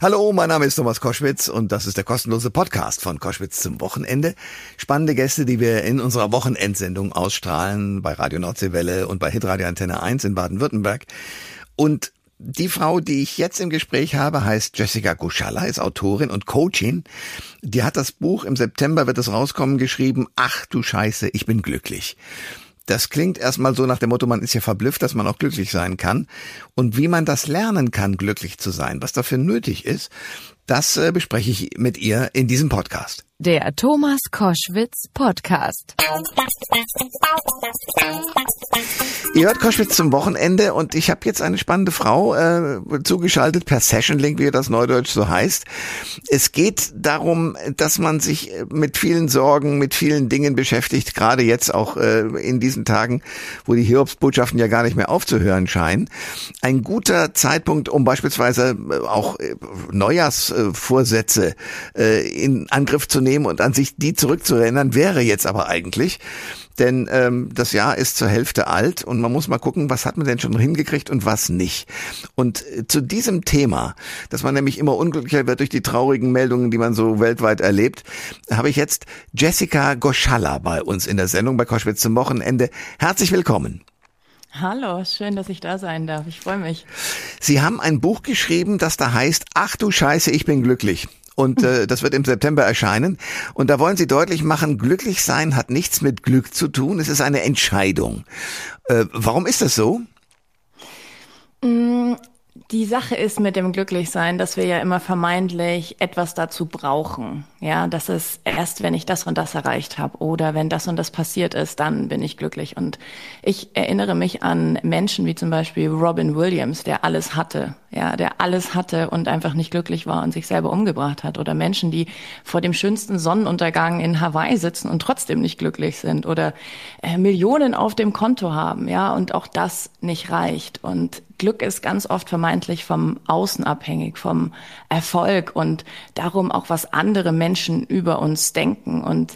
Hallo, mein Name ist Thomas Koschwitz und das ist der kostenlose Podcast von Koschwitz zum Wochenende. Spannende Gäste, die wir in unserer Wochenendsendung ausstrahlen bei Radio Nordseewelle und bei Hitradio Antenne 1 in Baden-Württemberg. Und die Frau, die ich jetzt im Gespräch habe, heißt Jessica Guschalla, ist Autorin und Coachin. Die hat das Buch, im September wird es rauskommen, geschrieben, Ach du Scheiße, ich bin glücklich. Das klingt erstmal so nach dem Motto, man ist ja verblüfft, dass man auch glücklich sein kann. Und wie man das lernen kann, glücklich zu sein, was dafür nötig ist, das äh, bespreche ich mit ihr in diesem Podcast. Der Thomas Koschwitz Podcast. Ihr hört Koschwitz zum Wochenende und ich habe jetzt eine spannende Frau äh, zugeschaltet per Session Link, wie das Neudeutsch so heißt. Es geht darum, dass man sich mit vielen Sorgen, mit vielen Dingen beschäftigt, gerade jetzt auch äh, in diesen Tagen, wo die Hiobsbotschaften ja gar nicht mehr aufzuhören scheinen. Ein guter Zeitpunkt, um beispielsweise äh, auch äh, Neujahrsvorsätze äh, in Angriff zu nehmen und an sich die zurückzuerinnern, wäre jetzt aber eigentlich. Denn ähm, das Jahr ist zur Hälfte alt und man muss mal gucken, was hat man denn schon hingekriegt und was nicht. Und äh, zu diesem Thema, dass man nämlich immer unglücklicher wird durch die traurigen Meldungen, die man so weltweit erlebt, habe ich jetzt Jessica Goschalla bei uns in der Sendung bei Koschwitz zum Wochenende. Herzlich willkommen. Hallo, schön, dass ich da sein darf. Ich freue mich. Sie haben ein Buch geschrieben, das da heißt, ach du Scheiße, ich bin glücklich und äh, das wird im September erscheinen. Und da wollen Sie deutlich machen, glücklich sein hat nichts mit Glück zu tun, es ist eine Entscheidung. Äh, warum ist das so? Die Sache ist mit dem Glücklichsein, dass wir ja immer vermeintlich etwas dazu brauchen. Ja, das ist erst, wenn ich das und das erreicht habe oder wenn das und das passiert ist, dann bin ich glücklich. Und ich erinnere mich an Menschen wie zum Beispiel Robin Williams, der alles hatte, ja, der alles hatte und einfach nicht glücklich war und sich selber umgebracht hat. Oder Menschen, die vor dem schönsten Sonnenuntergang in Hawaii sitzen und trotzdem nicht glücklich sind. Oder äh, Millionen auf dem Konto haben, ja, und auch das nicht reicht. Und Glück ist ganz oft vermeintlich vom Außen abhängig, vom Erfolg und darum auch, was andere Menschen über uns denken. Und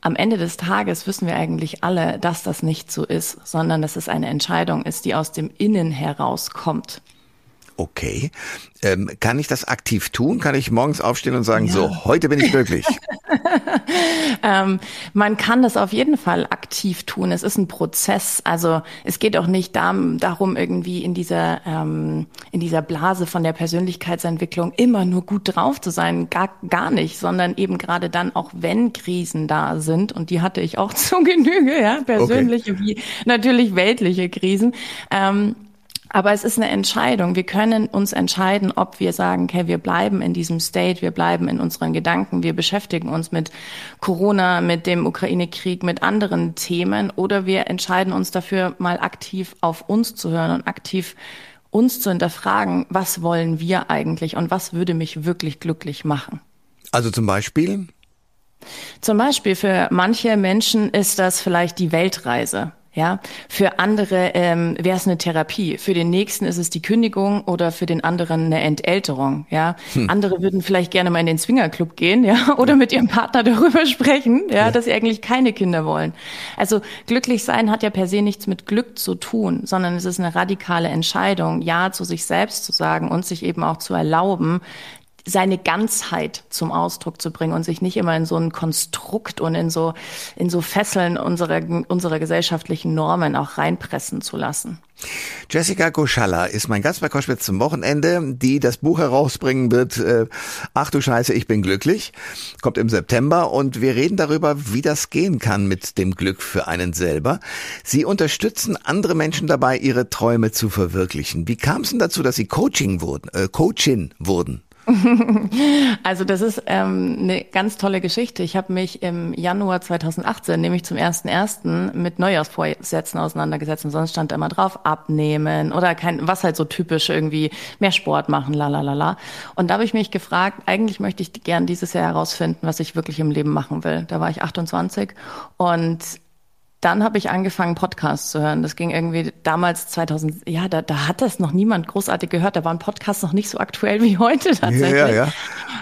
am Ende des Tages wissen wir eigentlich alle, dass das nicht so ist, sondern dass es eine Entscheidung ist, die aus dem Innen herauskommt okay. Ähm, kann ich das aktiv tun? Kann ich morgens aufstehen und sagen, ja. so, heute bin ich glücklich? ähm, man kann das auf jeden Fall aktiv tun. Es ist ein Prozess. Also es geht auch nicht darum, irgendwie in dieser, ähm, in dieser Blase von der Persönlichkeitsentwicklung immer nur gut drauf zu sein. Gar, gar nicht, sondern eben gerade dann auch, wenn Krisen da sind, und die hatte ich auch zu Genüge, ja, persönliche okay. wie natürlich weltliche Krisen. Ähm, aber es ist eine Entscheidung. Wir können uns entscheiden, ob wir sagen, okay, wir bleiben in diesem State, wir bleiben in unseren Gedanken, wir beschäftigen uns mit Corona, mit dem Ukraine-Krieg, mit anderen Themen, oder wir entscheiden uns dafür, mal aktiv auf uns zu hören und aktiv uns zu hinterfragen, was wollen wir eigentlich und was würde mich wirklich glücklich machen. Also zum Beispiel? Zum Beispiel für manche Menschen ist das vielleicht die Weltreise. Ja, für andere ähm, wäre es eine Therapie. Für den nächsten ist es die Kündigung oder für den anderen eine Entälterung. Ja, hm. andere würden vielleicht gerne mal in den Swingerclub gehen, ja, oder mit ihrem Partner darüber sprechen, ja, ja, dass sie eigentlich keine Kinder wollen. Also glücklich sein hat ja per se nichts mit Glück zu tun, sondern es ist eine radikale Entscheidung, ja zu sich selbst zu sagen und sich eben auch zu erlauben, seine Ganzheit zum Ausdruck zu bringen und sich nicht immer in so ein Konstrukt und in so, in so Fesseln unserer, unserer gesellschaftlichen Normen auch reinpressen zu lassen. Jessica Goschalla ist mein Gast bei Koschwitz zum Wochenende, die das Buch herausbringen wird, äh, Ach du Scheiße, ich bin glücklich, kommt im September und wir reden darüber, wie das gehen kann mit dem Glück für einen selber. Sie unterstützen andere Menschen dabei, ihre Träume zu verwirklichen. Wie kam es denn dazu, dass Sie Coaching wurden, äh, Coachin wurden? Also das ist ähm, eine ganz tolle Geschichte. Ich habe mich im Januar 2018, nämlich zum ersten ersten, mit Neujahrsvorsätzen auseinandergesetzt und sonst stand immer drauf abnehmen oder kein, was halt so typisch irgendwie mehr Sport machen, la la la la. Und da habe ich mich gefragt, eigentlich möchte ich gern dieses Jahr herausfinden, was ich wirklich im Leben machen will. Da war ich 28 und dann habe ich angefangen, Podcasts zu hören. Das ging irgendwie damals 2000, ja, da, da hat das noch niemand großartig gehört. Da waren Podcasts noch nicht so aktuell wie heute tatsächlich. Ja, ja,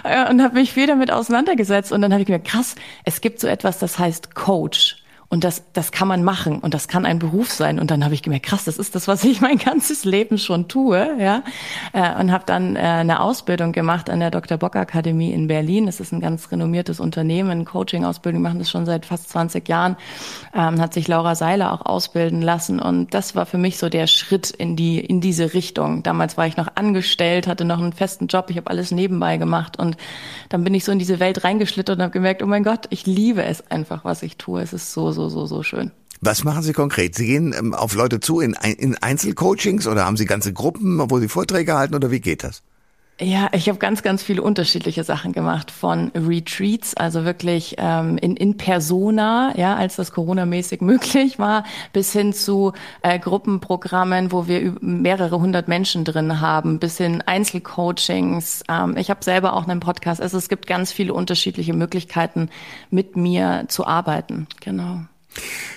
ja. Und habe mich viel damit auseinandergesetzt. Und dann habe ich gemerkt, krass, es gibt so etwas, das heißt Coach. Und das, das kann man machen und das kann ein Beruf sein. Und dann habe ich gemerkt, krass, das ist das, was ich mein ganzes Leben schon tue, ja. Äh, und habe dann äh, eine Ausbildung gemacht an der Dr. Bock Akademie in Berlin. Das ist ein ganz renommiertes Unternehmen, Coaching-Ausbildung, machen das schon seit fast 20 Jahren. Ähm, hat sich Laura Seiler auch ausbilden lassen. Und das war für mich so der Schritt in die, in diese Richtung. Damals war ich noch angestellt, hatte noch einen festen Job, ich habe alles nebenbei gemacht. Und dann bin ich so in diese Welt reingeschlittert und habe gemerkt, oh mein Gott, ich liebe es einfach, was ich tue. Es ist so, so, so, so schön. Was machen Sie konkret? Sie gehen ähm, auf Leute zu in, in Einzelcoachings oder haben Sie ganze Gruppen, wo Sie Vorträge halten oder wie geht das? Ja, ich habe ganz, ganz viele unterschiedliche Sachen gemacht, von Retreats, also wirklich ähm, in, in Persona, ja, als das Corona-mäßig möglich war, bis hin zu äh, Gruppenprogrammen, wo wir mehrere hundert Menschen drin haben, bis hin Einzelcoachings. Ähm, ich habe selber auch einen Podcast. Also es gibt ganz viele unterschiedliche Möglichkeiten, mit mir zu arbeiten. Genau.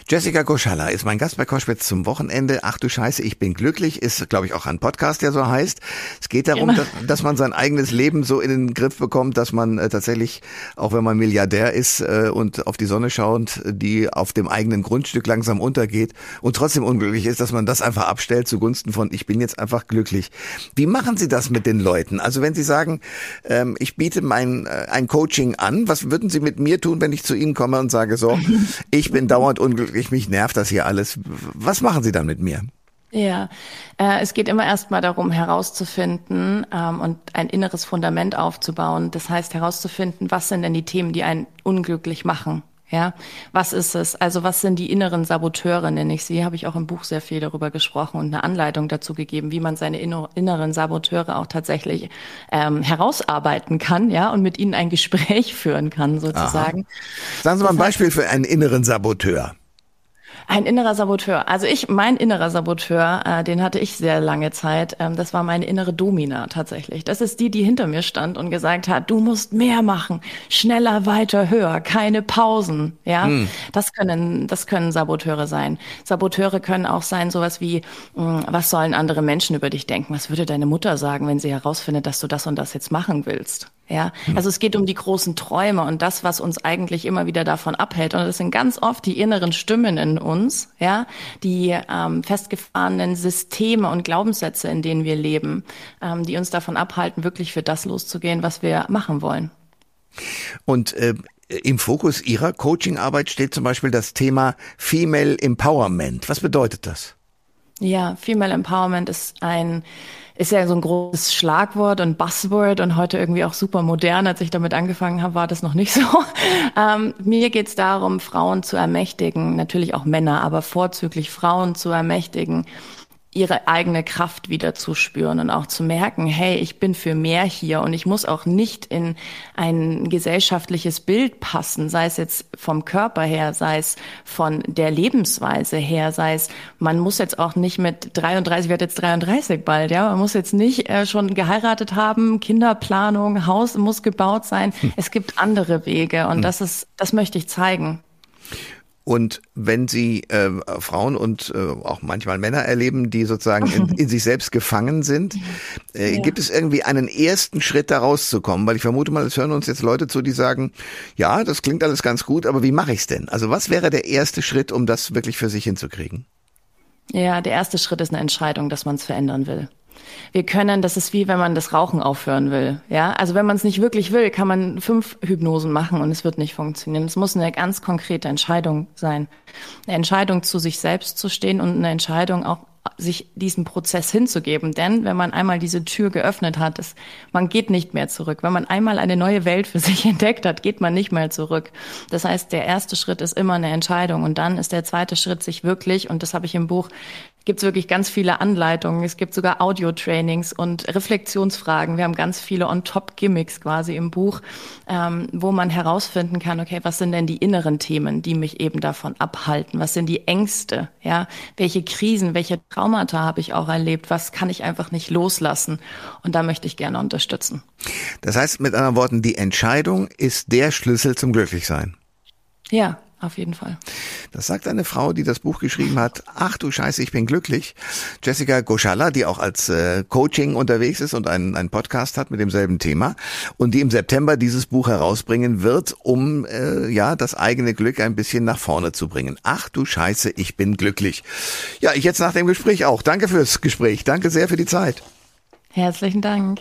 Jessica Goschalla ist mein Gast bei Koschwitz zum Wochenende. Ach du Scheiße, ich bin glücklich, ist glaube ich auch ein Podcast, der so heißt. Es geht darum, dass, dass, man sein eigenes Leben so in den Griff bekommt, dass man äh, tatsächlich, auch wenn man Milliardär ist äh, und auf die Sonne schaut, die auf dem eigenen Grundstück langsam untergeht und trotzdem unglücklich ist, dass man das einfach abstellt zugunsten von ich bin jetzt einfach glücklich. Wie machen Sie das mit den Leuten? Also wenn Sie sagen, ähm, ich biete mein äh, ein Coaching an, was würden Sie mit mir tun, wenn ich zu Ihnen komme und sage so, ich bin dauernd unglücklich ich, mich nervt das hier alles. Was machen Sie dann mit mir? Ja, äh, es geht immer erstmal darum, herauszufinden ähm, und ein inneres Fundament aufzubauen. Das heißt, herauszufinden, was sind denn die Themen, die einen unglücklich machen. Ja, was ist es? Also was sind die inneren Saboteure, nenne ich sie? Habe ich auch im Buch sehr viel darüber gesprochen und eine Anleitung dazu gegeben, wie man seine inneren Saboteure auch tatsächlich ähm, herausarbeiten kann, ja, und mit ihnen ein Gespräch führen kann, sozusagen. Aha. Sagen Sie mal ein Beispiel für einen inneren Saboteur. Ein innerer Saboteur. Also ich, mein innerer Saboteur, äh, den hatte ich sehr lange Zeit. Ähm, das war meine innere Domina tatsächlich. Das ist die, die hinter mir stand und gesagt hat, du musst mehr machen, schneller, weiter, höher, keine Pausen. Ja, hm. das können, das können Saboteure sein. Saboteure können auch sein sowas wie, mh, hm, was sollen andere Menschen über dich denken? Was würde deine Mutter sagen, wenn sie herausfindet, dass du das und das jetzt machen willst? Ja, hm. also es geht um die großen Träume und das, was uns eigentlich immer wieder davon abhält. Und das sind ganz oft die inneren Stimmen in uns, ja, die ähm, festgefahrenen Systeme und Glaubenssätze, in denen wir leben, ähm, die uns davon abhalten, wirklich für das loszugehen, was wir machen wollen. Und äh, im Fokus Ihrer Coachingarbeit steht zum Beispiel das Thema Female Empowerment. Was bedeutet das? Ja, Female Empowerment ist ein ist ja so ein großes Schlagwort und Buzzword und heute irgendwie auch super modern. Als ich damit angefangen habe, war das noch nicht so. Ähm, mir geht es darum, Frauen zu ermächtigen, natürlich auch Männer, aber vorzüglich Frauen zu ermächtigen, ihre eigene Kraft wieder zu spüren und auch zu merken, hey, ich bin für mehr hier und ich muss auch nicht in ein gesellschaftliches Bild passen, sei es jetzt vom Körper her, sei es von der Lebensweise her, sei es, man muss jetzt auch nicht mit 33, wird jetzt 33 bald, ja, man muss jetzt nicht äh, schon geheiratet haben, Kinderplanung, Haus muss gebaut sein. Hm. Es gibt andere Wege und hm. das ist, das möchte ich zeigen. Und wenn Sie äh, Frauen und äh, auch manchmal Männer erleben, die sozusagen in, in sich selbst gefangen sind, äh, ja. gibt es irgendwie einen ersten Schritt, da rauszukommen? Weil ich vermute mal, es hören uns jetzt Leute zu, die sagen, ja, das klingt alles ganz gut, aber wie mache ich es denn? Also was wäre der erste Schritt, um das wirklich für sich hinzukriegen? Ja, der erste Schritt ist eine Entscheidung, dass man es verändern will. Wir können, das ist wie wenn man das Rauchen aufhören will. Ja, also wenn man es nicht wirklich will, kann man fünf Hypnosen machen und es wird nicht funktionieren. Es muss eine ganz konkrete Entscheidung sein. Eine Entscheidung zu sich selbst zu stehen und eine Entscheidung auch sich diesem Prozess hinzugeben. Denn wenn man einmal diese Tür geöffnet hat, ist, man geht nicht mehr zurück. Wenn man einmal eine neue Welt für sich entdeckt hat, geht man nicht mehr zurück. Das heißt, der erste Schritt ist immer eine Entscheidung und dann ist der zweite Schritt, sich wirklich, und das habe ich im Buch gibt es wirklich ganz viele Anleitungen. Es gibt sogar Audio-Trainings und Reflexionsfragen. Wir haben ganz viele On-Top-Gimmicks quasi im Buch, ähm, wo man herausfinden kann, okay, was sind denn die inneren Themen, die mich eben davon abhalten? Was sind die Ängste? Ja, welche Krisen, welche Traumata habe ich auch erlebt? Was kann ich einfach nicht loslassen? Und da möchte ich gerne unterstützen. Das heißt mit anderen Worten, die Entscheidung ist der Schlüssel zum Glücklichsein. Ja, auf jeden Fall. Das sagt eine Frau, die das Buch geschrieben hat. Ach du Scheiße, ich bin glücklich. Jessica Goschalla, die auch als äh, Coaching unterwegs ist und einen, einen Podcast hat mit demselben Thema und die im September dieses Buch herausbringen wird, um äh, ja das eigene Glück ein bisschen nach vorne zu bringen. Ach du Scheiße, ich bin glücklich. Ja, ich jetzt nach dem Gespräch auch. Danke fürs Gespräch. Danke sehr für die Zeit. Herzlichen Dank.